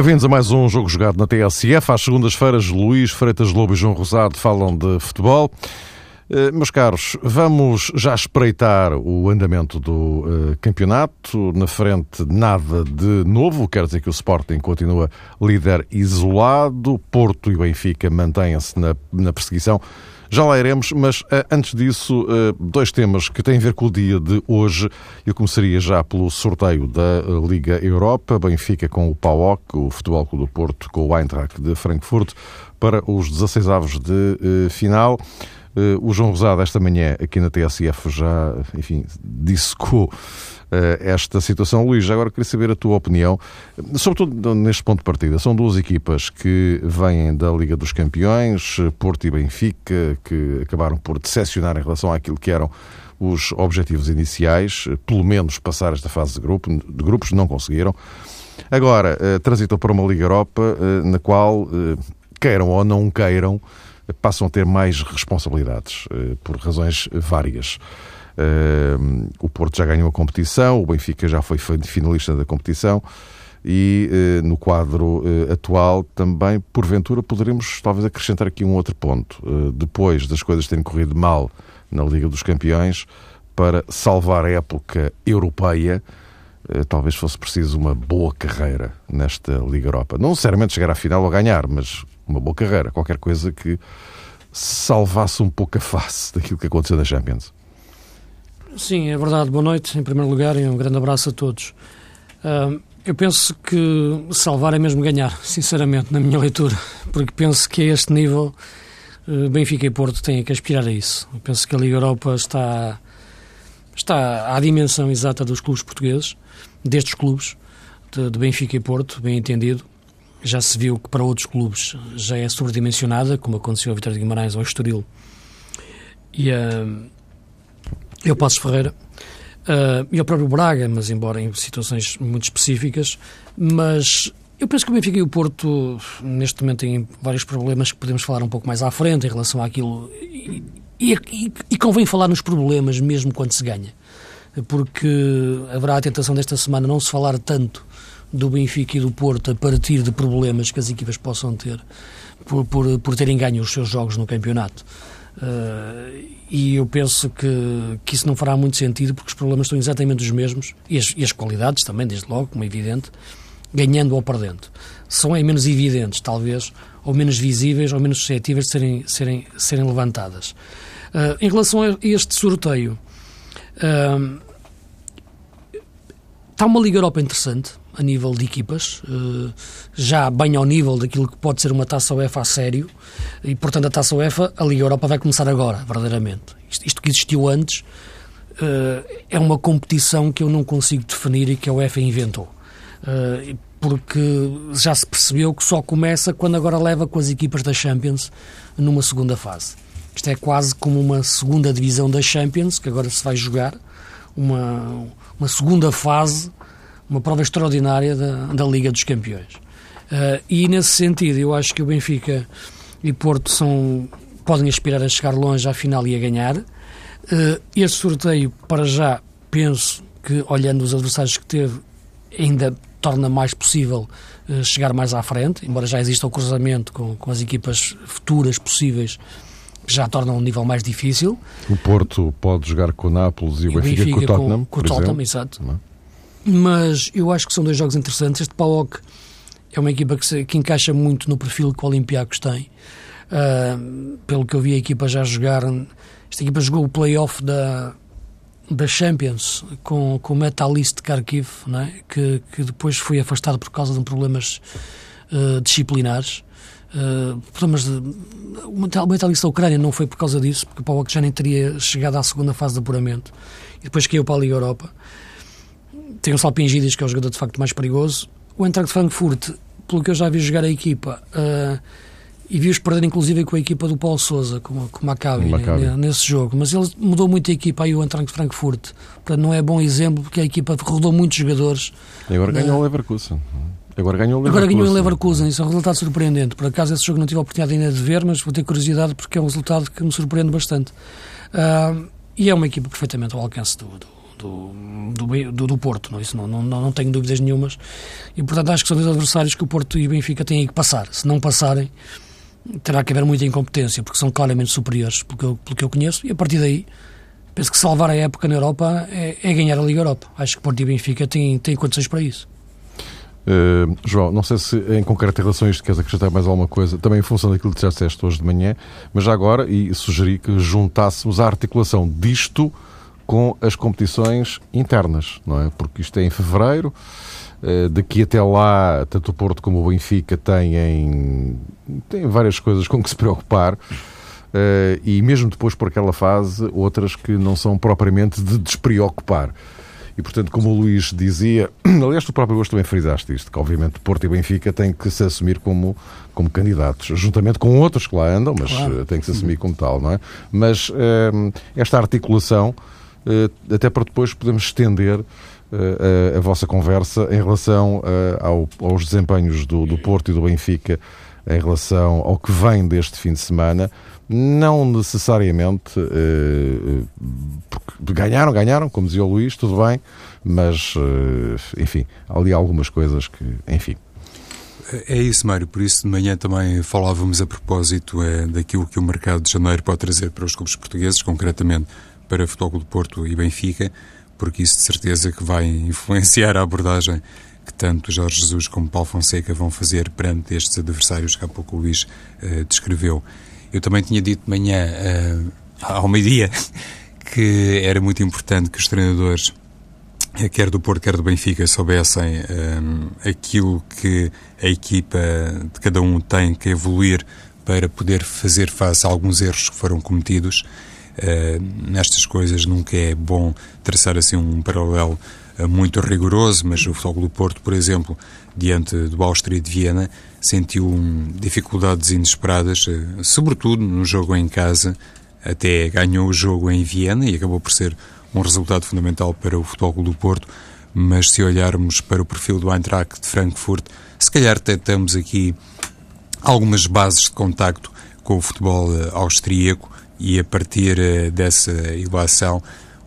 Bem-vindos a mais um jogo jogado na TSF. Às segundas-feiras, Luís Freitas Lobo e João Rosado falam de futebol. Uh, meus caros, vamos já espreitar o andamento do uh, campeonato. Na frente, nada de novo. Quer dizer que o Sporting continua líder isolado. Porto e Benfica mantêm-se na, na perseguição. Já lá iremos, mas uh, antes disso, uh, dois temas que têm a ver com o dia de hoje. Eu começaria já pelo sorteio da uh, Liga Europa. Benfica com o PAOK, o Futebol Clube do Porto com o Eintracht de Frankfurt, para os 16 avos de final. O João Rosado, esta manhã, aqui na TSF, já, enfim, eh, esta situação. Luís, agora queria saber a tua opinião, sobretudo neste ponto de partida. São duas equipas que vêm da Liga dos Campeões, Porto e Benfica, que acabaram por decepcionar em relação àquilo que eram os objetivos iniciais, pelo menos passar esta fase de, grupo, de grupos, não conseguiram. Agora, eh, transitam para uma Liga Europa eh, na qual, queiram ou não queiram, passam a ter mais responsabilidades, por razões várias. Uh, o Porto já ganhou a competição, o Benfica já foi finalista da competição e uh, no quadro uh, atual também, porventura, poderemos talvez acrescentar aqui um outro ponto. depois das coisas terem corrido mal na Liga dos Campeões, para salvar a época europeia, talvez fosse preciso uma boa carreira nesta Liga Europa. Não necessariamente chegar à final ou ganhar, mas uma boa carreira, qualquer coisa que salvasse um pouco a face daquilo que aconteceu na Champions. Sim, é verdade. Boa noite, em primeiro lugar, e um grande abraço a todos. Uh, eu penso que salvar é mesmo ganhar, sinceramente, na minha leitura, porque penso que a este nível uh, Benfica e Porto têm que aspirar a isso. Eu penso que a Liga Europa está, está à dimensão exata dos clubes portugueses, destes clubes, de, de Benfica e Porto, bem entendido. Já se viu que para outros clubes já é sobredimensionada, como aconteceu a Vitória de Guimarães ou Estoril. E, uh, eu Passos Ferreira. Uh, e ao próprio Braga, mas embora em situações muito específicas, mas eu penso que o Benfica e o Porto neste momento têm vários problemas que podemos falar um pouco mais à frente em relação àquilo. E, e, e convém falar nos problemas mesmo quando se ganha, porque haverá a tentação desta semana não se falar tanto do Benfica e do Porto a partir de problemas que as equipas possam ter por, por, por terem ganho os seus jogos no campeonato. Uh, e eu penso que, que isso não fará muito sentido porque os problemas são exatamente os mesmos e as, e as qualidades também, desde logo, como é evidente, ganhando ou perdendo. São menos evidentes, talvez, ou menos visíveis ou menos suscetíveis de serem, serem, serem levantadas. Uh, em relação a este sorteio, uh, está uma Liga Europa interessante a nível de equipas, uh, já bem ao nível daquilo que pode ser uma taça UEFA a sério, e portanto a taça UEFA, a Liga Europa vai começar agora, verdadeiramente. Isto, isto que existiu antes uh, é uma competição que eu não consigo definir e que a UEFA inventou. Uh, porque já se percebeu que só começa quando agora leva com as equipas da Champions numa segunda fase. Isto é quase como uma segunda divisão da Champions, que agora se vai jogar, uma, uma segunda fase, uma prova extraordinária da, da Liga dos Campeões. Uh, e nesse sentido, eu acho que o Benfica e Porto são, podem aspirar a chegar longe à final e a ganhar. Uh, este sorteio, para já, penso que, olhando os adversários que teve, ainda torna mais possível uh, chegar mais à frente, embora já exista o cruzamento com, com as equipas futuras possíveis que já tornam um nível mais difícil. O Porto pode jogar com o Nápoles e o Benfica, Benfica com o Tottenham. Com, com o Tottenham, exato. Não. Mas eu acho que são dois jogos interessantes. Este PAOK é uma equipa que, se, que encaixa muito no perfil que o Olympiacos tem. Uh, pelo que eu vi a equipa já jogar, esta equipa jogou o playoff da, da Champions com, com o Metalist de Kharkiv, é? que, que depois foi afastado por causa de problemas uh, disciplinares. Uh, problemas de. O Metalist da Ucrânia não foi por causa disso, porque o PAOK já nem teria chegado à segunda fase de apuramento e depois caiu para a Liga Europa. Tem o Salpingides, que é o jogador de facto mais perigoso. O Eintracht Frankfurt, pelo que eu já vi jogar a equipa, uh, e vi-os perder inclusive com a equipa do Paulo Souza, com, com o Maccabi, Maccabi. nesse jogo. Mas ele mudou muito a equipa aí, o Eintracht Frankfurt. Portanto, não é bom exemplo, porque a equipa rodou muitos jogadores. E agora ganhou o Leverkusen. Agora ganhou o Leverkusen. Agora ganhou o Leverkusen, isso é um resultado surpreendente. Por acaso esse jogo não tive a oportunidade ainda de ver, mas vou ter curiosidade porque é um resultado que me surpreende bastante. Uh, e é uma equipa perfeitamente ao alcance do, do do, do, do, Porto, não, isso não, não, não tenho dúvidas nenhumas. E, portanto, acho que são dois adversários que o Porto e o Benfica têm que passar. Se não passarem, terá que haver muita incompetência, porque são claramente superiores, pelo que eu, pelo que eu conheço, e a partir daí, penso que salvar a época na Europa é, é ganhar a Liga Europa. Acho que o Porto e o Benfica têm, têm condições para isso. Uh, João, não sei se em concreto em relação a isto queres acrescentar mais alguma coisa, também em função daquilo que já disseste hoje de manhã, mas já agora, e sugeri que juntássemos a articulação disto com as competições internas, não é? Porque isto é em fevereiro, uh, daqui até lá, tanto o Porto como o Benfica têm, têm várias coisas com que se preocupar. Uh, e mesmo depois por aquela fase, outras que não são propriamente de despreocupar. E, portanto, como o Luís dizia, aliás, tu próprio hoje também frisaste isto, que obviamente Porto e Benfica têm que se assumir como, como candidatos, juntamente com outros que lá andam, mas claro. Eh, têm que se assumir como tal, não é? Mas esta articulação, até para depois podemos estender a, a, vossa conversa em relação ao, aos desempenhos do, do Porto e do Benfica em relação ao que vem deste fim de semana, não necessariamente uh, ganharam, ganharam, como dizia o Luís, tudo bem, mas uh, enfim, há ali algumas coisas que, enfim. É isso, Mário. Por isso, de manhã também falávamos a propósito é, daquilo que o mercado de janeiro pode trazer para os clubes portugueses, concretamente para Futebol do Porto e Benfica, porque isso de certeza que vai influenciar a abordagem que tanto Jorge Jesus como Paulo Fonseca vão fazer perante estes adversários que há pouco o Luís uh, descreveu. Eu também tinha dito de manhã, uh, ao meio-dia, que era muito importante que os treinadores, eh, quer do Porto, quer do Benfica, soubessem aquilo que a equipa de cada um tem que evoluir para poder fazer face a alguns erros que foram cometidos. Uh, nestas coisas nunca é bom traçar assim um paralelo uh, muito rigoroso, mas o Futebol do Porto, por exemplo, diante do Áustria de Viena, sentiu dificuldades inesperadas, uh, sobretudo no jogo em casa, até ganhou o jogo em Viena e acabou por ser um resultado fundamental para o Futebol do Porto, mas se olharmos para o perfil do Eintracht de Frankfurt, se calhar tentamos aqui algumas bases de contacto com o futebol austríaco e a partir eh, dessa ilação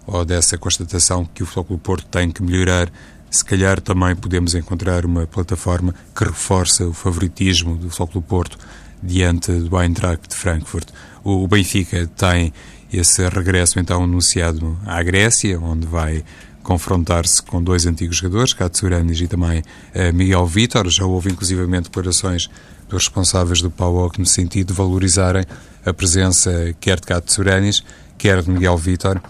ou dessa constatação que o do Porto tem que melhorar, se calhar também podemos encontrar uma plataforma que reforça o favoritismo do do Porto diante do Eintracht de Frankfurt. O Benfica tem esse regresso então anunciado à Grécia, onde vai confrontar-se com dois antigos jogadores, Katsuranis e também uh, Miguel Vítor. Já houve inclusivamente declarações dos responsáveis do PAOC no sentido de valorizarem a presença quer de Katsuranis, quer de Miguel Vítor,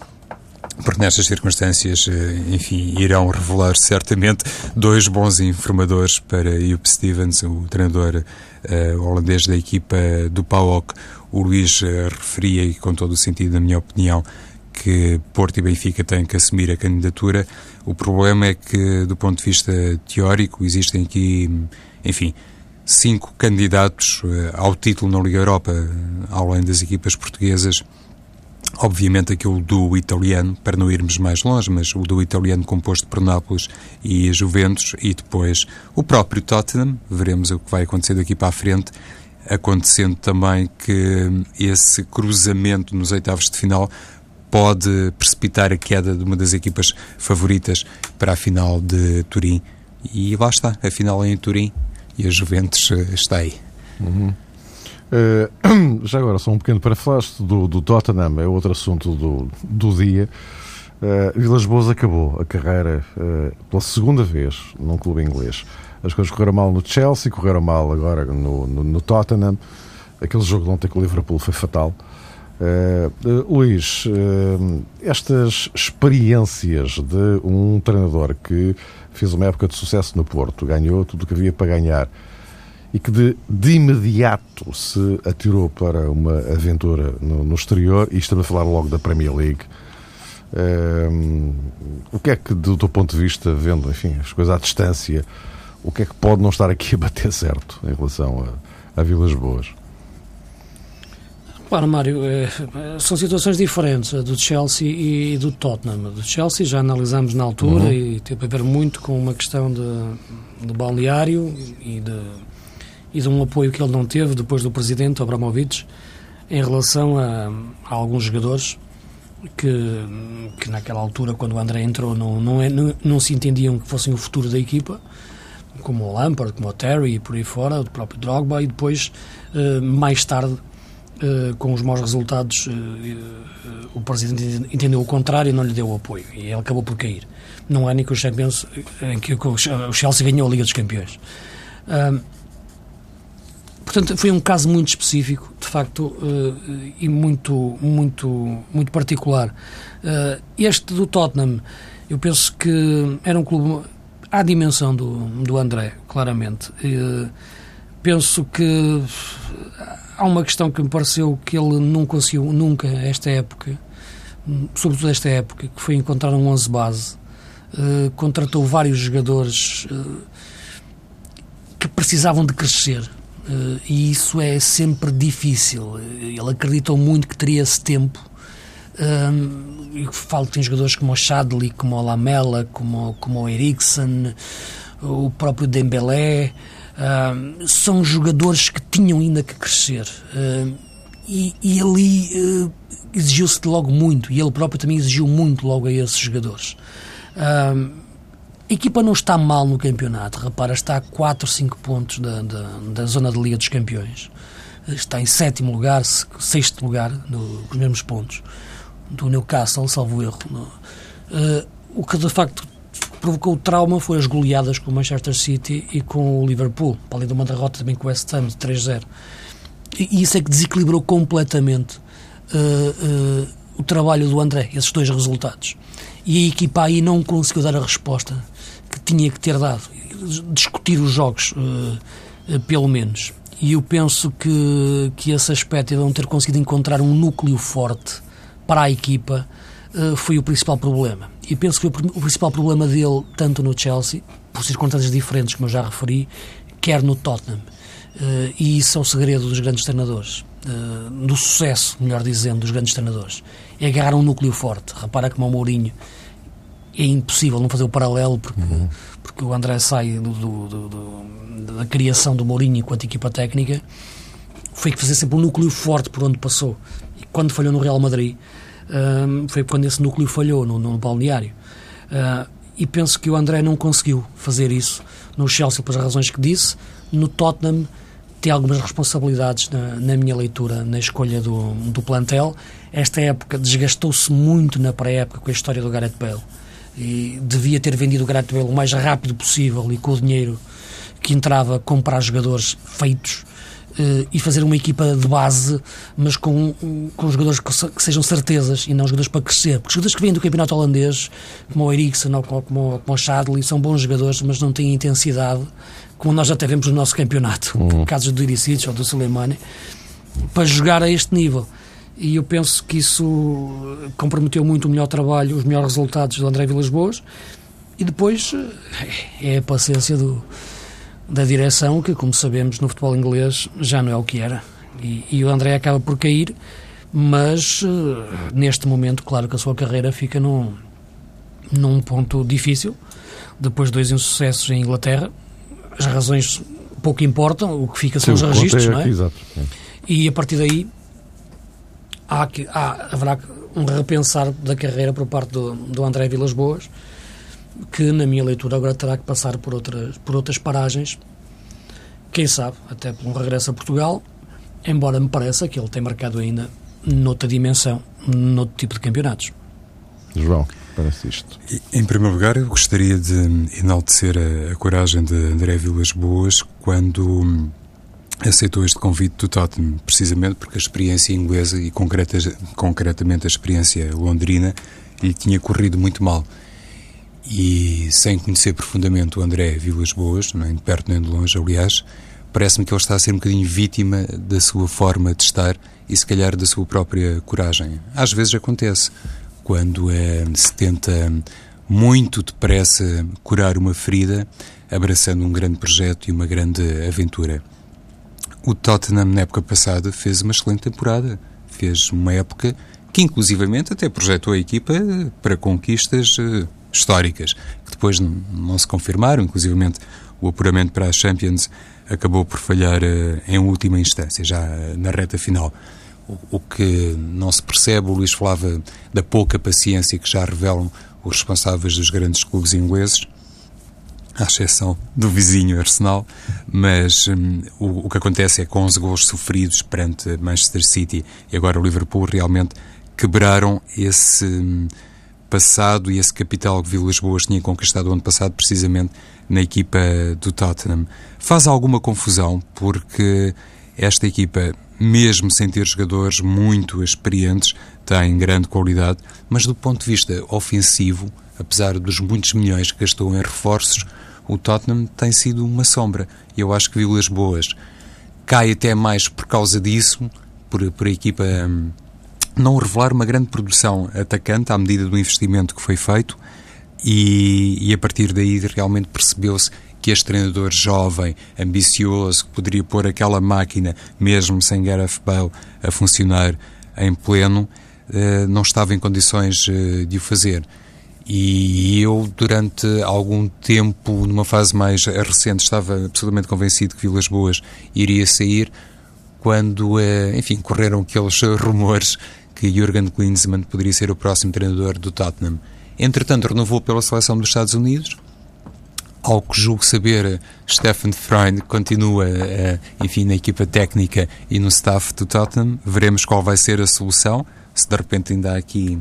porque nestas circunstâncias, eh, enfim, irão revelar certamente dois bons informadores para Jupp Stevens, o treinador uh, holandês da equipa do PAOK. O Luís uh, referia, e com todo o sentido, na minha opinião, que Porto e Benfica têm que assumir a candidatura. O problema é que, do ponto de vista teórico, existem aqui, enfim, cinco candidatos uh, ao título na Liga Europa, além das equipas portuguesas. Obviamente aquilo do italiano, para não irmos mais longe, mas o do italiano composto por Nápoles e Juventus e depois o próprio Tottenham, veremos o que vai acontecer daqui para a frente, acontecendo também que esse cruzamento nos oitavos de final pode precipitar a queda de uma das equipas favoritas para a final de Turim. E lá está, a final é em Turim e a Juventus eh, está aí. Uhum. Uh, já agora, só um pequeno para falaste do, do Tottenham, é outro assunto do, do dia. Uh, Vilas Boas acabou a carreira uh, pela segunda vez num clube inglês. As coisas correram mal no Chelsea, correram mal agora no, no, no Tottenham. Aquele jogo de ontem com o Liverpool foi fatal. Uh, Luís, estas experiências de um treinador que fez uma época de sucesso no Porto, ganhou tudo o que havia para ganhar, e que de, de imediato se atirou para uma aventura no, no exterior, e estamos a falar logo da Premier League. O que é que, do teu ponto de vista, vendo enfim, as coisas à distância, o que é que pode não estar aqui a bater certo em relação a, a Vilas Boas? Claro, Mário, é, são situações diferentes, a do Chelsea e do Tottenham. A do Chelsea já analisámos na altura uhum. e teve a ver muito com uma questão de, de balneário e de e de um apoio que ele não teve depois do presidente Abramovich em relação a, a alguns jogadores que, que naquela altura, quando o André entrou, não, não, é, não, não se entendiam que fossem o futuro da equipa, como o Lampard, como o Terry e por aí fora, o próprio Drogba, e depois, uh, mais tarde, com os maus resultados, uh, o presidente entendeu o contrário e não lhe deu o apoio, e ele acabou por cair. Não é nem que o Champions, em que o Chelsea ganhou a Liga dos Campeões. Portanto, foi um caso muito específico, de facto, e muito, muito, muito particular. Este do Tottenham, eu penso que era um clube à dimensão do, do André, claramente. Uh, penso que há uma questão que me pareceu que ele não conseguiu nunca, esta época, sobretudo esta época, que foi encontrar um 11 base. contratou vários jogadores que precisavam de crescer Uh, e isso é sempre difícil. Ele acreditou muito que teria esse tempo. E falo que tem jogadores como o Shadley, como o Lamela, como, como o Eriksen, o próprio Dembélé. São jogadores que tinham ainda que crescer. E, e ali uh, exigiu-se logo muito. E ele próprio também exigiu muito logo a esses jogadores. A equipa não está mal no campeonato, repara, está a 4, 5 pontos da, da, da zona de Liga dos Campeões. Está em sétimo lugar, sexto lugar, no, os mesmos pontos do Newcastle, salvo erro. Uh, o que de facto provocou trauma foi as goleadas com o Manchester City e com o Liverpool, além de uma derrota também com o West Ham de 3-0. E isso é que desequilibrou completamente uh, uh, o trabalho do André, esses dois resultados. E a equipa aí não conseguiu dar a resposta que tinha que ter dado, discutir os jogos, uh, pelo menos. E eu penso que, que esse aspecto não ter conseguido encontrar um núcleo forte para a equipa foi o principal problema. E penso que o principal problema dele, tanto no Chelsea, por circunstâncias diferentes, como eu já referi, quer no Tottenham. e isso é o segredo dos grandes treinadores. do sucesso, melhor dizendo, dos grandes treinadores. É agarrar um núcleo forte. Repara como o Mourinho é impossível não fazer o paralelo porque, uhum. porque o André sai do, do, do, da criação do Mourinho enquanto equipa técnica foi que fazer sempre um núcleo forte por onde passou e quando falhou no Real Madrid foi quando esse núcleo falhou no, no balneário. Uh, e penso que o André não conseguiu fazer isso no Chelsea pelas razões que disse. No Tottenham tem algumas responsabilidades na, na, minha leitura, na escolha do, do plantel. Esta época desgastou-se muito na pré-época com a história do Gareth Bale. E devia ter vendido o Gareth Bale o mais rápido possível e com o dinheiro que entrava comprar jogadores feitos uh, e fazer uma equipa de base, mas com, com jogadores que, que, sejam certezas e não jogadores para crescer. Porque os jogadores que vêm do campeonato holandês, como o Eriksen ou como, como, como o Shadley, são bons jogadores, mas não têm intensidade, como nós até vemos no nosso campeonato, uhum. casos do Iricic ou do Soleimani, para jogar a este nível e eu penso que isso comprometeu muito o melhor trabalho, os melhores resultados do André Vilas Boas e depois eh, é a paciência do, da direção que, como sabemos, no futebol inglês já não é o que era. E, e o André acaba por cair mas eh, neste momento, claro que a sua carreira fica num, num ponto difícil. Depois de dois insucessos em Inglaterra as razões pouco importam, o que fica são Sim, os registros, não é? Aqui, e a partir daí há, há, haverá um repensar da carreira por parte do, do André Vilas Boas, que na minha leitura agora terá que passar por outras, por outras paragens, quem sabe, até por um regresso a Portugal, embora me pareça que ele tem marcado ainda noutra dimensão, noutro tipo de campeonatos. João, parece isto. Em primeiro lugar, eu gostaria de enaltecer a, a coragem de André Vilas Boas quando aceitou este convite do Tottenham, precisamente porque a experiência inglesa e concreta, concretamente a experiência londrina lhe tinha corrido muito mal. E sem conhecer profundamente o André Vilas Boas, nem de perto nem de longe, aliás, parece-me que ele está a ser um bocadinho vítima da sua forma de estar e se calhar da sua própria coragem. Às vezes acontece, quando é, se tenta muito depressa curar uma ferida, abraçando um grande projeto e uma grande aventura. O Tottenham, na época passada, fez uma excelente temporada. Fez uma época que, inclusivamente, até projetou a equipa para conquistas uh, históricas, que depois não, se confirmaram. Inclusivamente, o apuramento para a Champions acabou por falhar uh, em última instância, já uh, na reta final. o que não se percebe. O Luís falava da pouca paciência que já revelam os responsáveis dos grandes clubes ingleses à exceção do vizinho Arsenal, mas hum, o, o, que acontece é que 11 gols sofridos perante Manchester City e agora o Liverpool realmente quebraram esse hum, passado e esse capital que Vilas Boas tinha conquistado o ano passado precisamente na equipa do Tottenham. Faz alguma confusão porque esta equipa, mesmo sem ter jogadores muito experientes, tem grande qualidade, mas do ponto de vista ofensivo, apesar dos muitos milhões que gastou em reforços, o Tottenham tem sido uma sombra. E eu acho que Vilas Boas cai até mais por causa disso, por, por a equipa hum, não revelar uma grande produção atacante à medida do investimento que foi feito. E, e a partir daí realmente percebeu-se que este treinador jovem, ambicioso, que poderia pôr aquela máquina, mesmo sem Gareth Bale, a funcionar em pleno, eh, não estava em condições eh, de o fazer. E eu, durante algum tempo, numa fase mais recente, estava absolutamente convencido que Vilas Boas iria sair, quando, eh, enfim, correram aqueles rumores que Jurgen Klinsmann poderia ser o próximo treinador do Tottenham. Entretanto, renovou pela seleção dos Estados Unidos. Ao que julgo saber, Stefan Freund continua, eh, enfim, na equipa técnica e no staff do Tottenham. Veremos qual vai ser a solução. Se de repente ainda há aqui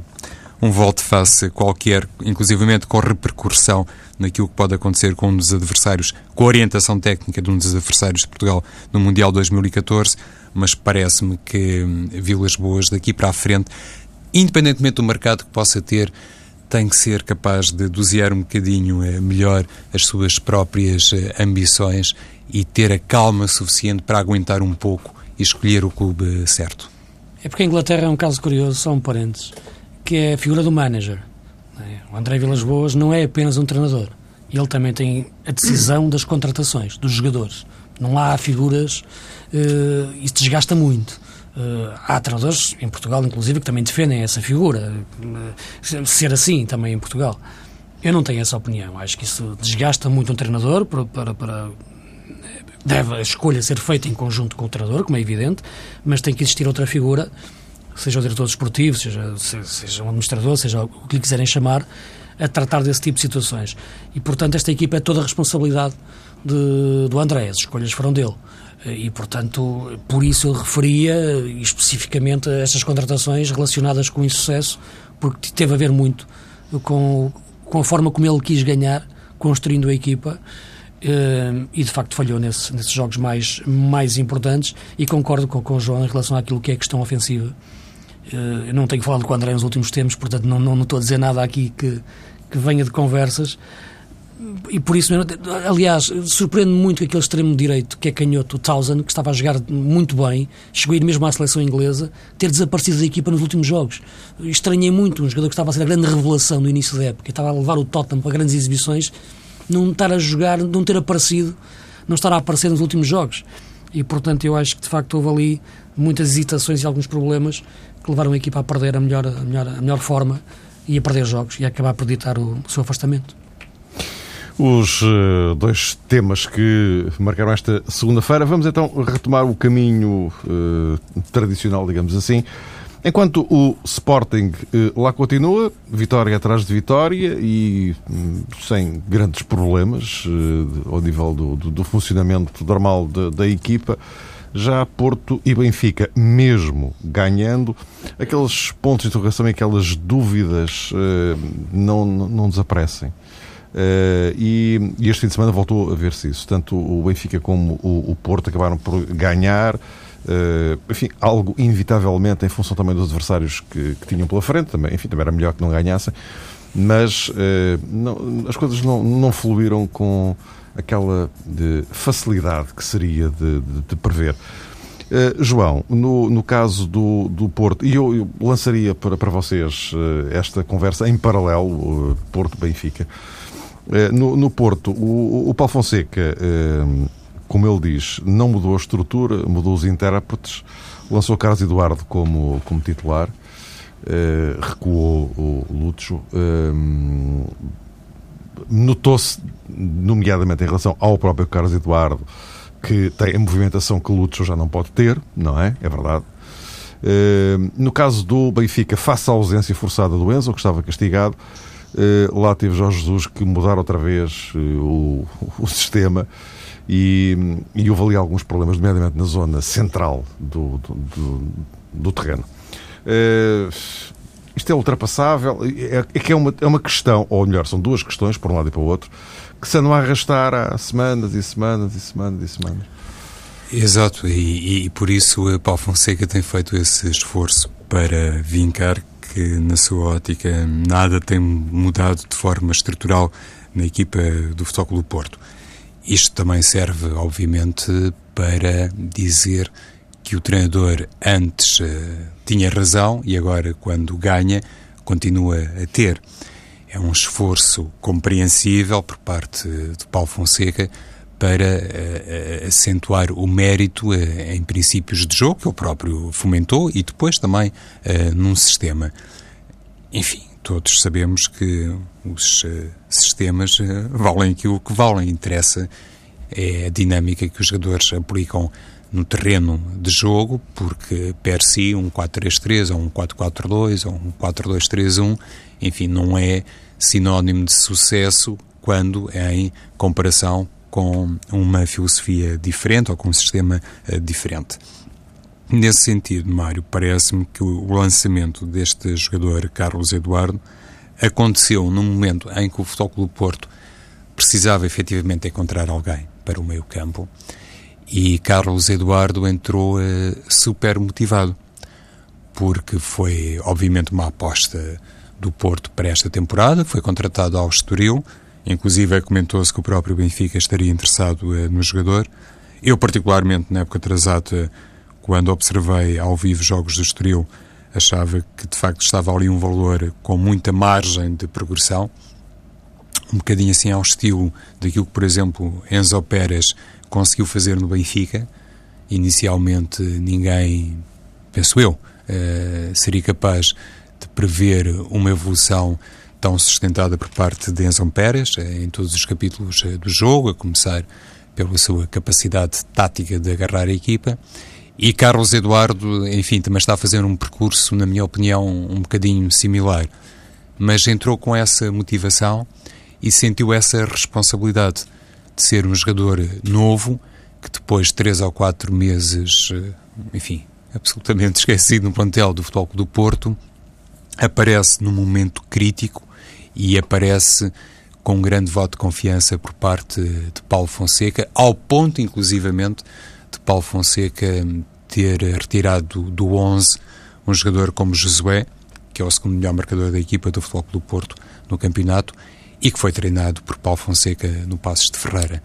um volte-face qualquer, inclusivamente com repercussão naquilo que pode acontecer com um dos adversários, com a orientação técnica de um dos adversários de Portugal no Mundial 2014, mas parece-me que hum, Vilas Boas daqui para a frente, independentemente do mercado que possa ter, tem que ser capaz de dosear um bocadinho eh, melhor as suas próprias eh, ambições e ter a calma suficiente para aguentar um pouco e escolher o clube certo. É porque a Inglaterra é um caso curioso, só um parênteses que é a figura do manager. É? O André Vilas Boas não é apenas um treinador. Ele também tem a decisão das contratações, dos jogadores. Não há figuras, uh, isso desgasta muito. Uh, há treinadores, em Portugal inclusive, que também defendem essa figura, uh, ser assim também em Portugal. Eu não tenho essa opinião. Acho que isso desgasta muito um treinador para, para, para deve a escolha ser feita em conjunto com o treinador, como é evidente, mas tem que existir outra figura seja o diretor desportivo, seja, seja um administrador, seja o que lhe quiserem chamar, a tratar desse tipo de situações. E, portanto, esta equipa é toda a responsabilidade de, do André, as escolhas foram dele. E, portanto, por isso eu referia especificamente a estas contratações relacionadas com o insucesso, porque teve a ver muito com, com a forma como ele quis ganhar, construindo a equipa. Uh, e de facto falhou nesse, nesses jogos mais, mais importantes e concordo com, com o João em relação àquilo que é questão ofensiva eh, eu não tenho falado com o André nos últimos tempos, portanto não, não, não estou a dizer nada aqui que, que venha de conversas. E por isso, aliás, surpreende muito que aquele extremo direito, que é canhoto, o Townsend, que estava a jogar muito bem, chegou a ir mesmo à seleção inglesa, ter desaparecido da equipa nos últimos jogos. Estranhei muito um jogador que estava a ser a grande revelação no início da época, estava a levar o Tottenham para grandes exibições, não estar a jogar, não ter aparecido, não estar a aparecer nos últimos jogos. E, portanto, eu acho que de facto houve ali muitas hesitações e alguns problemas que levaram a equipa a perder a melhor, a melhor, a melhor forma e a perder jogos e a acabar por ditar o, o seu afastamento. Os uh, dois temas que marcaram esta segunda-feira. Vamos então retomar o caminho uh, tradicional, digamos assim. Enquanto o Sporting uh, lá continua, vitória atrás de vitória e um, sem grandes problemas ao nível do, do, do funcionamento normal de, da equipa, já Porto e Benfica, mesmo ganhando, aqueles pontos de interrogação e aquelas dúvidas não, não desaparecem. Uh, e, e, este fim de semana voltou a ver-se isso. Tanto o Benfica como o, o Porto acabaram por ganhar. Uh, enfim, algo inevitavelmente em função também dos adversários que, que, tinham pela frente, também, enfim, também era melhor que não ganhassem, mas uh, não, as coisas não, não fluíram com aquela de facilidade que seria de, de, de prever. Uh, João, no, no caso do, do Porto, e eu, eu lançaria para, para vocês esta conversa em paralelo, Porto-Benfica. No, no, Porto, o, o Paulo Fonseca, como ele diz, não mudou a estrutura, mudou os intérpretes, lançou Carlos Eduardo como, como titular, recuou o Lúcio, notou-se, nomeadamente em relação ao próprio Carlos Eduardo, que tem a movimentação que Lúcio já não pode ter, não é? É verdade. No caso do Benfica, face à ausência forçada do Enzo, que estava castigado, lá teve Jorge Jesus que mudar outra vez o, o sistema e, e houve ali alguns problemas, nomeadamente na zona central do, do, do, do terreno. Isto é ultrapassável, é, é que é uma, é uma questão, ou melhor, são duas questões, por um lado e para o outro, que se andam a arrastar há semanas e semanas e semanas e semanas. Exato, e, e por isso Paulo Fonseca tem feito esse esforço para vincar que, na sua ótica, nada tem mudado de forma estrutural na equipa do Futebol do Porto. Isto também serve, obviamente, para dizer que o treinador antes uh, tinha razão e agora, quando ganha, continua a ter. É um esforço compreensível por parte de Paulo Fonseca para uh, acentuar o mérito uh, em princípios de jogo que ele próprio fomentou e depois também num sistema. Enfim, todos sabemos que os sistemas valem aquilo que valem. Interessa é a dinâmica que os jogadores aplicam no terreno de jogo, porque per si um 4-3-3 ou um 4-4-2 ou um 4-2-3-1, enfim, não é sinónimo de sucesso quando em comparação com uma filosofia diferente ou com um sistema uh, diferente. Nesse sentido, Mário, parece-me que o lançamento deste jogador, Carlos Eduardo, aconteceu num momento em que o Futebol Clube Porto precisava efetivamente encontrar alguém para o meio campo e Carlos Eduardo entrou uh, super motivado, porque foi, obviamente, uma aposta do Porto para esta temporada. Foi contratado ao Estoril, inclusive comentou-se que o próprio Benfica estaria interessado uh, no jogador. Eu, particularmente, na época atrasada, quando observei ao vivo jogos do Estoril, achava que de facto estava ali um valor com muita margem de progressão, um bocadinho assim ao estilo daquilo que, por exemplo, Enzo Pérez conseguiu fazer no Benfica. Inicialmente ninguém, penso eu, uh, seria capaz de prever uma evolução tão sustentada por parte de Enzo Pérez uh, em todos os capítulos uh, do jogo, a começar pela sua capacidade tática de agarrar a equipa. E Carlos Eduardo, enfim, também está a fazer um percurso, na minha opinião, um bocadinho similar. Mas entrou com essa motivação e sentiu essa responsabilidade de ser um jogador novo que depois de três ou quatro meses, eh, enfim, absolutamente esquecido no plantel do Futebol do Porto, aparece num momento crítico e aparece com um grande voto de confiança por parte de Paulo Fonseca, ao ponto, inclusivamente, de Paulo Fonseca ter retirado do 11 um jogador como Josué, que é o segundo melhor marcador da equipa do Futebol do Porto no campeonato, e que foi treinado por Paulo Fonseca no Passos de Ferreira.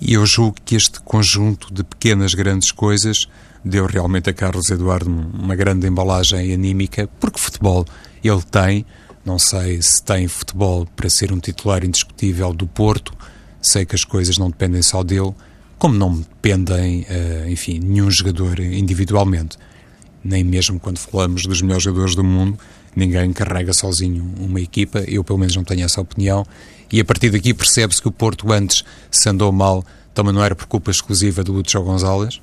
E eu julgo que este conjunto de pequenas grandes coisas deu realmente a Carlos Eduardo uma grande embalagem anímica, porque futebol ele tem, não sei se tem futebol para ser um titular indiscutível do Porto, sei que as coisas não dependem só dele, como não dependem, uh, enfim, nenhum jogador individualmente. Nem mesmo quando falamos dos melhores jogadores do mundo, ninguém carrega sozinho uma equipa, eu pelo menos não tenho essa opinião, e a partir daqui percebe-se que o Porto antes se andou mal, também não era por culpa exclusiva do Lúcio Gonzalez,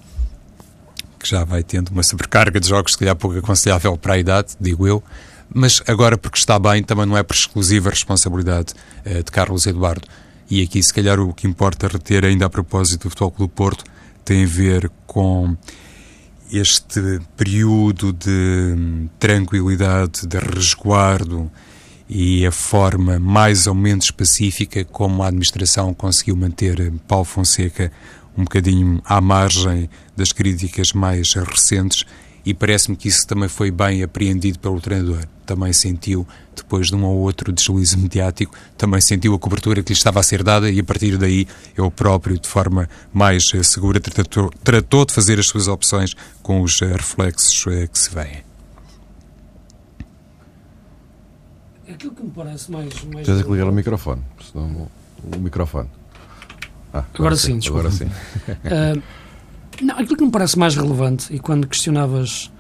que já vai tendo uma sobrecarga de jogos, se calhar pouco aconselhável para a idade, digo eu, mas agora porque está bem, também não é por exclusiva responsabilidade uh, de Carlos Eduardo. E aqui, se calhar, o que importa reter ainda a propósito do Futebol Clube Porto tem a ver com este período de tranquilidade, de resguardo e a forma mais ou menos específica como a administração conseguiu manter Paulo Fonseca um bocadinho à margem das críticas mais recentes e parece-me que isso também foi bem apreendido pelo treinador. Também sentiu, depois de um ou outro deslize mediático, também sentiu a cobertura que lhe estava a ser dada e a partir daí ele próprio, de forma mais eh, segura, tratou, tratou de fazer as suas opções com os eh, reflexos eh, que se veem. Aquilo que me parece mais. mais Tens que ligar o microfone, senão o microfone. Ah, agora, agora sim, sim agora sim. Não, aquilo que me parece mais relevante, e quando questionavas,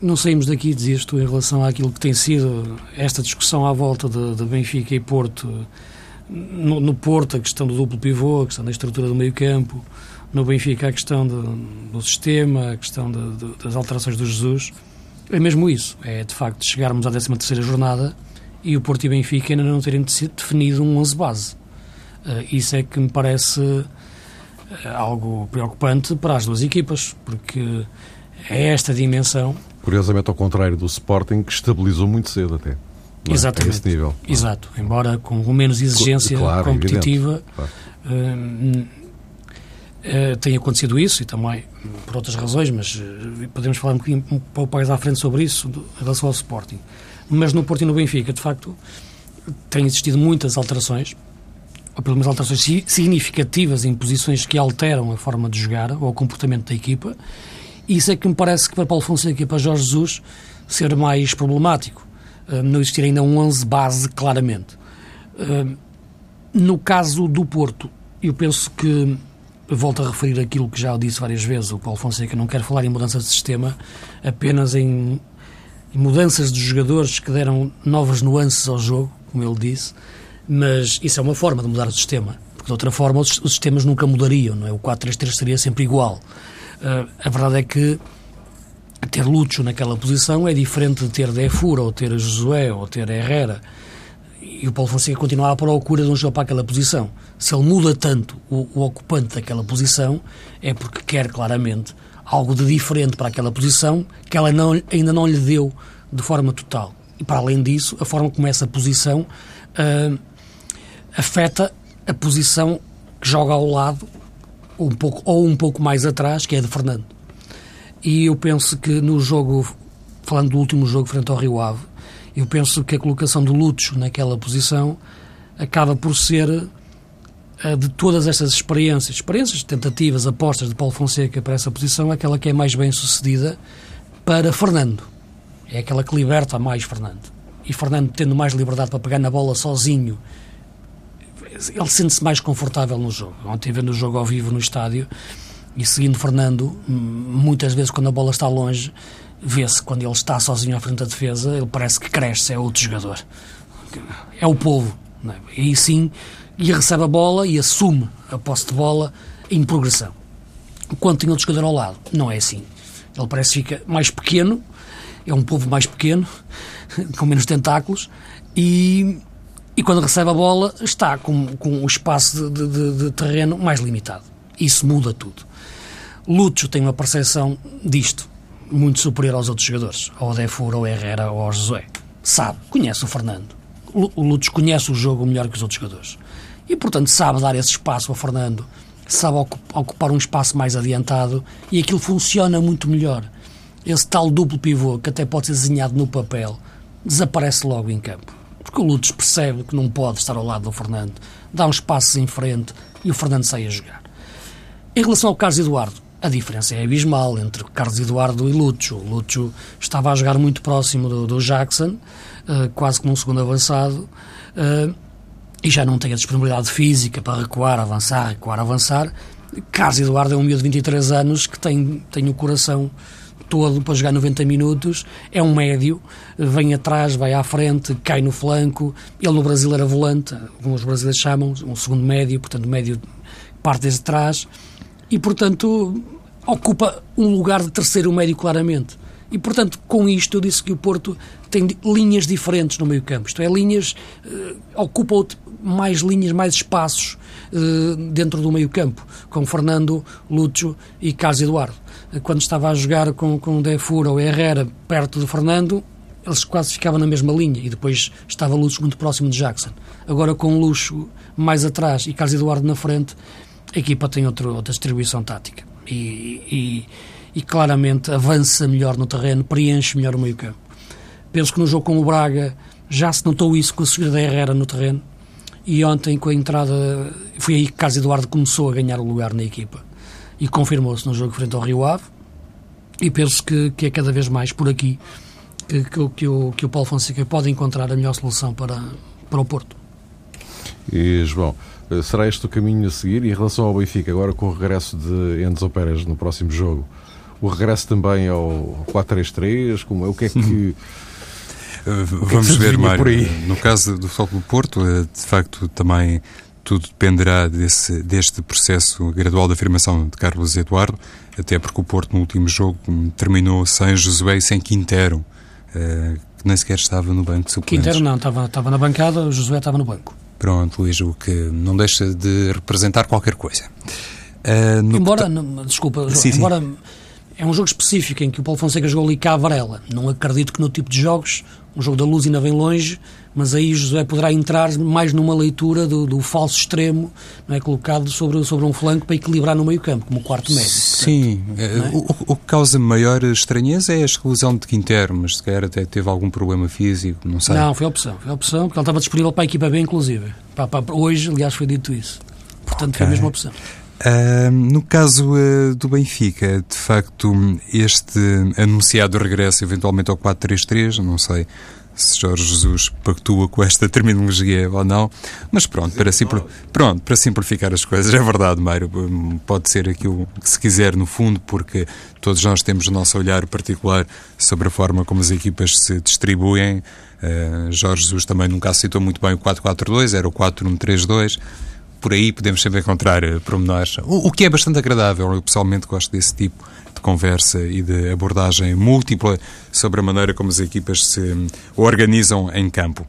não saímos daqui, dizias tu, em relação àquilo que tem sido esta discussão à volta de, de Benfica e Porto, no, no, Porto a questão do duplo pivô, a questão da estrutura do meio campo, no Benfica a questão do, do sistema, a questão de, de, das alterações do Jesus. é mesmo isso. É de facto chegarmos à 13 terceira jornada e o Porto e Benfica ainda não terem definido um 11 base. Uh, isso é que me parece algo preocupante para as duas equipas, porque é esta dimensão. Curiosamente, ao contrário do Sporting, que estabilizou muito cedo até. É? Exatamente. esse nível. Exato. Embora com menos exigência claro, competitiva, claro. uh, tem acontecido isso e também por outras razões, mas podemos falar um pouquinho um pouco mais à frente sobre isso em relação ao Sporting. Mas no Porto e no Benfica, de facto, têm existido muitas alterações ou pelo menos alterações significativas em posições que alteram a forma de jogar ou o comportamento da equipa. E isso é que me parece que para Paulo Fonseca e para Jorge Jesus ser mais problemático. Uh, não existir ainda um 11 base claramente. Uh, no caso do Porto, eu penso que volto a referir aquilo que já disse várias vezes, o Paulo Fonseca não quer falar em mudanças de sistema, apenas em, em mudanças de jogadores que deram novas nuances ao jogo, como ele disse, mas isso é uma forma de mudar o sistema, porque de outra forma os, sistemas nunca mudariam, não é? O 4-3-3 seria sempre igual. Uh, a verdade é que ter Lucho naquela posição é diferente de ter Defura, ou ter Josué, ou ter Herrera. E o Paulo Fonseca continua à procura de um jogo para aquela posição. Se ele muda tanto o, o ocupante daquela posição, é porque quer claramente algo de diferente para aquela posição que ela não, ainda não lhe deu de forma total. E para além disso, a forma como essa posição uh, afeta a posição que joga ao lado um pouco, ou um pouco mais atrás, que é de Fernando. E eu penso que no jogo, falando do último jogo frente ao Rio Ave, eu penso que a colocação do Lutz naquela posição acaba por ser de todas estas experiências, experiências, tentativas, apostas de Paulo Fonseca para essa posição, aquela que é mais bem sucedida para Fernando. É aquela que liberta mais Fernando. E Fernando, tendo mais liberdade para pegar na bola sozinho ele sente-se mais confortável no jogo. Ontem, vendo o jogo ao vivo no estádio e seguindo Fernando, muitas vezes quando a bola está longe, vê-se quando ele está sozinho à frente da defesa, ele parece que cresce, é outro jogador. É o povo. É? E aí sim, e recebe a bola e assume a posse de bola em progressão. Quando tem outro jogador ao lado, não é assim. Ele parece que fica mais pequeno, é um povo mais pequeno, com menos tentáculos, e e quando recebe a bola está com, com o espaço de, de, de terreno mais limitado. Isso muda tudo. Lúcio tem uma percepção disto muito superior aos outros jogadores, ao Defur, ao Herrera ou ao Josué. Sabe, conhece o Fernando. O Lúcio conhece o jogo melhor que os outros jogadores. E, portanto, sabe dar esse espaço ao Fernando, sabe ocupar um espaço mais adiantado e aquilo funciona muito melhor. Esse tal duplo pivô, que até pode ser desenhado no papel, desaparece logo em campo porque o Lutz percebe que não pode estar ao lado do Fernando, dá uns passos em frente e o Fernando sai a jogar. Em relação ao Carlos Eduardo, a diferença é abismal entre Carlos Eduardo e Lúcio. O Lúcio estava a jogar muito próximo do, do Jackson, uh, quase como um segundo avançado, uh, e já não tem a disponibilidade física para recuar, avançar, recuar, avançar. Carlos Eduardo é um miúdo de 23 anos que tem, tem o coração todo para jogar 90 minutos, é um médio, vem atrás, vai à frente, cai no flanco. Ele no Brasil era volante, como os brasileiros chamam, um segundo médio, portanto, médio parte desde trás, e portanto ocupa um lugar de terceiro médio claramente. E, portanto, com isto eu disse que o Porto tem linhas diferentes no meio campo. Isto é, linhas, uh, ocupa mais linhas, mais espaços uh, dentro do meio campo, com Fernando, Lúcio e Carlos Eduardo quando estava a jogar com, com Defura ou Herrera perto do Fernando, eles quase ficavam na mesma linha e depois estava Luxo muito próximo de Jackson. Agora com Luxo mais atrás e Carlos Eduardo na frente, a equipa tem outro, outra distribuição tática e, e, e, claramente avança melhor no terreno, preenche melhor o meio campo. Penso que no jogo com o Braga já se notou isso com a subida da Herrera no terreno e ontem com a entrada, foi aí que Carlos Eduardo começou a ganhar o lugar na equipa e confirmou-se no jogo frente ao Rio Ave e penso que, que é cada vez mais por aqui que, que, que, o, que o Paulo Fonseca pode encontrar a melhor solução para, para o Porto. E, João, será este o caminho a seguir? E em relação ao Benfica, agora com o regresso de Enzo Pérez no próximo jogo, o regresso também ao 4-3-3, como é? O que é que... Vamos é que ver, Mário. No caso do Futebol do Porto, eh, de facto, também tudo dependerá desse, deste processo gradual de afirmação de Carlos Eduardo, até porque o Porto no último jogo terminou sem Josué e sem Quintero, uh, que nem sequer estava no banco suplentes. Quintero não, estava, estava na bancada, o Josué estava no banco. Pronto, Luís, o que não deixa de representar qualquer coisa. Uh, embora, não, desculpa, sim, embora sim. é um jogo específico em que o Paulo Fonseca jogou ali cá a Varela. Não acredito que no tipo de jogos um jogo da luz ainda vem longe, mas aí José poderá entrar mais numa leitura do, do falso extremo, não é colocado sobre, sobre um flanco para equilibrar no meio campo, como quarto médio. Sim, é? o, o, que causa maior estranheza é a exclusão de Quintero, mas se calhar até teve algum problema físico, não sei. Não, foi a opção, foi a opção, porque ele estava disponível para a equipa B, inclusive. Para, para, hoje, aliás, foi dito isso. Portanto, okay. foi a mesma opção. Uh, no caso uh, do Benfica, de facto, este anunciado regresso eventualmente ao 4-3-3, não sei se Jorge Jesus pactua com esta terminologia ou não, mas pronto, para, simpli pronto, para simplificar as coisas, é verdade, Mário, pode ser aquilo que se quiser no fundo, porque todos nós temos o nosso olhar particular sobre a forma como as equipas se distribuem. Uh, Jorge Jesus também nunca aceitou muito bem o 4-4-2, era o 4-1-3-2 por aí podemos sempre encontrar uh, pormenores, o, o, que é bastante agradável. Eu pessoalmente gosto desse tipo de conversa e de abordagem múltipla sobre a maneira como as equipas se um, organizam em campo.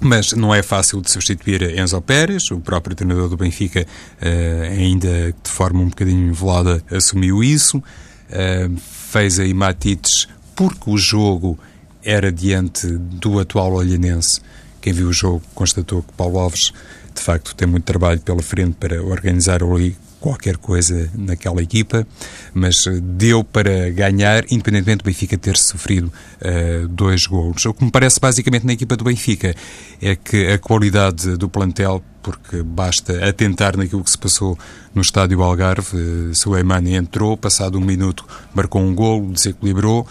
Mas não é fácil de substituir Enzo Pérez, o próprio treinador do Benfica, uh, ainda de forma um bocadinho velada, assumiu isso. Uh, fez aí Matites porque o jogo era diante do atual Olhanense. Quem viu o jogo constatou que Paulo Alves de facto tem muito trabalho pela frente para organizar ali qualquer coisa naquela equipa, mas deu para ganhar, independentemente do Benfica ter sofrido uh, dois golos. O que me parece basicamente na equipa do Benfica é que a qualidade do plantel, porque basta atentar naquilo que se passou no estádio Algarve, uh, Suleimani entrou, passado um minuto marcou um golo, desequilibrou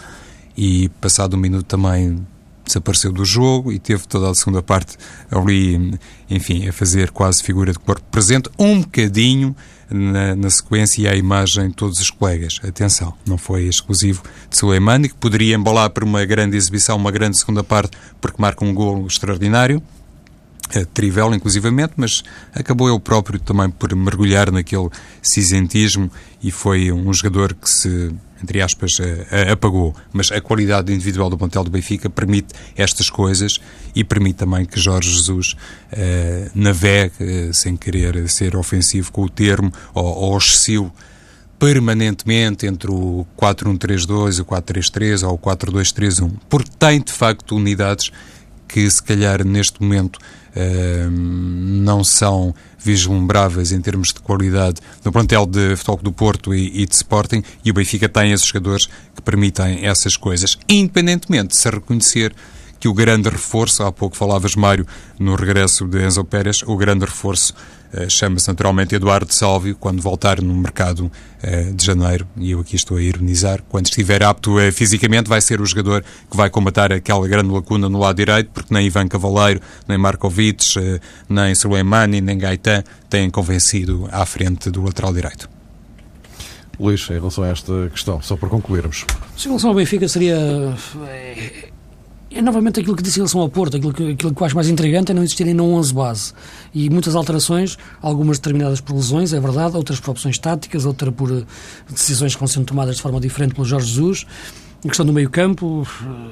e passado um minuto também desapareceu do jogo e teve toda a segunda parte ali, enfim, a fazer quase figura de corpo presente, um bocadinho na, na sequência e à imagem de todos os colegas. Atenção, não foi exclusivo de Suleimani, que poderia embalar por uma grande exibição, uma grande segunda parte, porque marca um golo extraordinário, Trivela, inclusivamente, mas acabou ele próprio também por mergulhar naquele cinzentismo e foi um jogador que se entre aspas, apagou. Mas a qualidade individual do plantel do Benfica permite estas coisas e permite também que Jorge Jesus uh, navegue, uh, sem querer ser ofensivo com o termo, ou, ou oscile permanentemente entre o 4-1-3-2, o 4-3-3 ou o 4-2-3-1, porque tem de facto unidades que se calhar neste momento não são vislumbráveis em termos de qualidade no plantel de Futebol do Porto e, e, de Sporting, e o Benfica tem esses jogadores que permitem essas coisas, independentemente de se reconhecer que o grande reforço, há pouco falavas, Mário, no regresso de Enzo Pérez, o grande reforço chama-se naturalmente Eduardo Salvio, quando voltar no mercado uh, de janeiro, e eu aqui estou a ironizar, quando estiver apto uh, fisicamente, vai ser o jogador que vai combatar aquela grande lacuna no lado direito, porque nem Ivan Cavaleiro, nem Markovic, nem Soleimani, nem Gaetan têm convencido à frente do lateral direito. Luís, em relação a esta questão, só para concluirmos. Em relação ao Benfica, seria é novamente aquilo que disse em relação ao Porto, aquilo que, aquilo que eu acho mais intrigante é não existirem não 11 base. E muitas alterações, algumas determinadas por lesões, é verdade, outras por opções táticas, outras por eh, decisões que vão sendo tomadas de forma diferente pelo Jorge Jesus. A questão do meio campo, eh,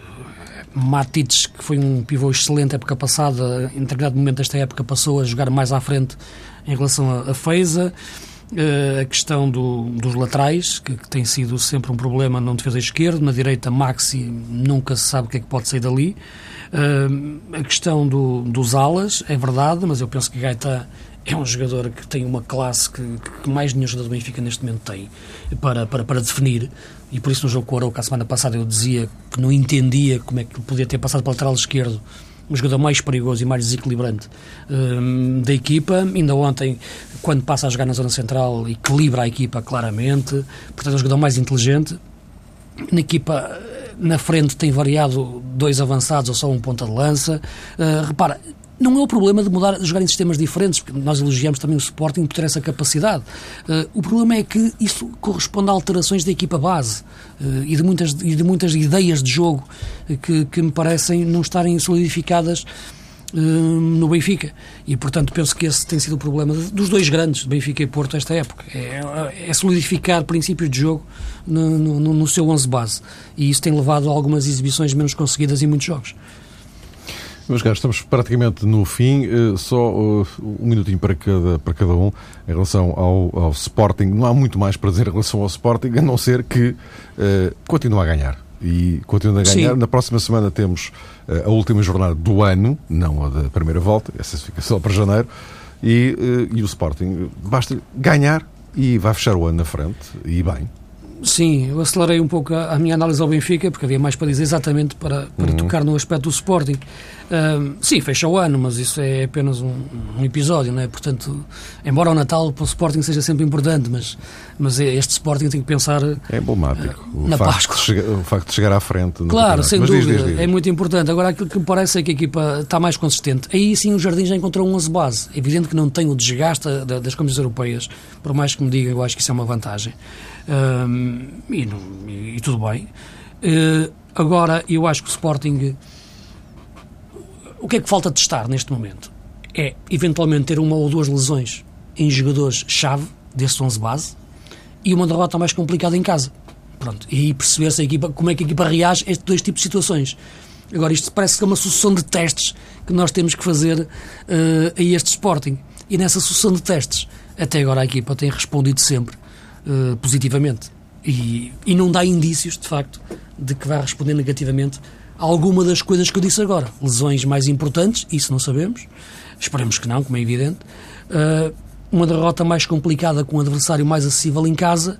Matites, que foi um pivô excelente época passada, em determinado momento desta época passou a jogar mais à frente em relação a, a Feiza. Uh, a questão do, dos laterais, que, que, tem sido sempre um problema na defesa esquerda, na direita Maxi nunca se sabe o que é que pode sair dali. Uh, a questão do, dos alas, é verdade, mas eu penso que Gaeta é um jogador que tem uma classe que, que mais nenhum jogador do Benfica neste momento tem para, para, para definir e por isso no jogo com o Arouca a semana passada eu dizia que não entendia como é que podia ter passado para o lateral esquerdo o jogador mais perigoso e mais desequilibrante um, da equipa. Ainda ontem, quando passa a jogar na zona central, equilibra a equipa claramente. Portanto, é um jogador mais inteligente. Na equipa, na frente, tem variado dois avançados ou só um ponta de lança. Uh, repara, não é o problema de mudar, de jogar em sistemas diferentes, porque nós elogiamos também o Sporting por ter essa capacidade. Uh, o problema é que isso corresponde a alterações da equipa base uh, e, de muitas, e de muitas ideias de jogo que, que me parecem não estarem solidificadas no Benfica. E, portanto, penso que esse tem sido o problema dos dois grandes, de Benfica e Porto, esta época. É, é solidificar princípios de jogo no, no, no seu 11 base. E isso tem levado a algumas exibições menos conseguidas em muitos jogos. Meus caros, estamos praticamente no fim, eh, só uh, um minutinho para cada, para cada um em relação ao, ao Sporting. Não há muito mais para dizer em relação ao Sporting, a não ser que uh, continua a ganhar. E continua a ganhar. Sim. Na próxima semana temos uh, a última jornada do ano, não a da primeira volta, essa fica só para janeiro. E, e o Sporting basta ganhar e vai fechar o ano na frente, e bem. Sim, eu acelerei um pouco a, a, minha análise ao Benfica, porque havia mais para dizer exatamente para, para uhum. tocar no aspecto do Sporting. Uh, sim, fecha o ano, mas isso é apenas um, um, episódio, não é? Portanto, embora o Natal para o Sporting seja sempre importante, mas, mas é, este Sporting tem que pensar. É emblemático. Uh, na Páscoa. Chegar, o facto de chegar à frente. Claro, sem mas dúvida. Diz, diz, diz. É muito importante. Agora, aquilo que me parece é que a equipa está mais consistente. Aí sim o Jardim já encontrou um 11 base. É evidente que não tem o desgaste das competições europeias, por mais que me digam, eu acho que isso é uma vantagem e, e, e, tudo bem. Uh, agora, eu acho que o Sporting. O que é que falta testar neste momento? É, eventualmente, ter uma ou duas lesões em jogadores-chave desse 11 base e uma derrota mais complicada em casa. Pronto, e perceber se a equipa, como é que a equipa reage a estes dois tipos de situações. Agora, isto parece que é uma sucessão de testes que nós temos que fazer uh, a este Sporting. E nessa sucessão de testes, até agora a equipa tem respondido sempre uh, positivamente. E, e não dá indícios, de facto, de que vai responder negativamente a alguma das coisas que eu disse agora. Lesões mais importantes, isso não sabemos. Esperemos que não, como é evidente. Uh, uma derrota mais complicada com um adversário mais acessível em casa,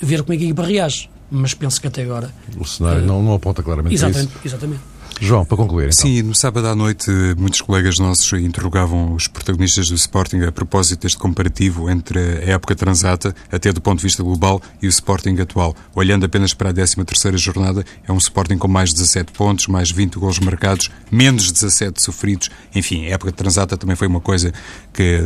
ver como é que a equipa reage. Mas penso que até agora. O cenário uh, não, não aponta claramente exatamente, isso. Exatamente. João, para concluir. Então. Sim, no sábado à noite muitos colegas nossos interrogavam os protagonistas do Sporting a propósito deste comparativo entre a época transata, até do ponto de vista global, e o Sporting atual. Olhando apenas para a 13ª jornada, é um Sporting com mais 17 pontos, mais 20 gols marcados, menos 17 sofridos. Enfim, a época transata também foi uma coisa que,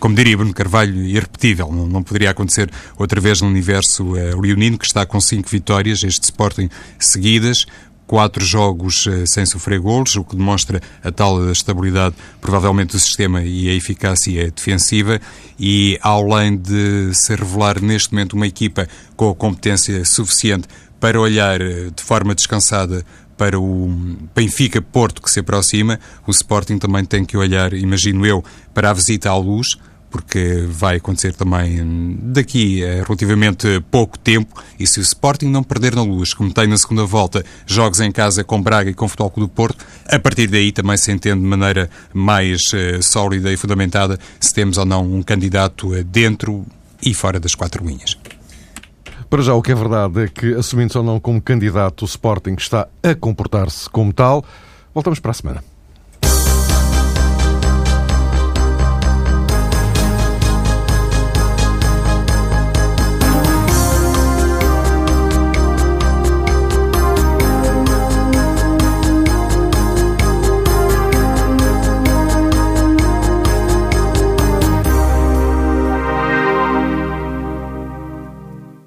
como diria Bruno Carvalho, irrepetível. Não, não poderia acontecer outra vez no universo uh, leonino, que está com 5 vitórias, este Sporting seguidas, quatro jogos eh, sem sofrer golos, o que demonstra a tal estabilidade, provavelmente, do sistema e a eficácia defensiva. E, além de se revelar neste momento uma equipa com a competência suficiente para olhar eh, de forma descansada para o Benfica Porto que se aproxima, o Sporting também tem que olhar, imagino eu, para a visita à luz porque vai acontecer também daqui a relativamente pouco tempo. E se o Sporting não perder na luz, como tem na segunda volta, jogos em casa com Braga e com Futebol Clube do Porto, a partir daí também se entende de maneira mais uh, sólida e fundamentada se temos ou não um candidato uh, dentro e fora das quatro linhas. Para já, o que é verdade é que, assumindo-se ou não como candidato, o Sporting está a comportar-se como tal. Voltamos para a semana.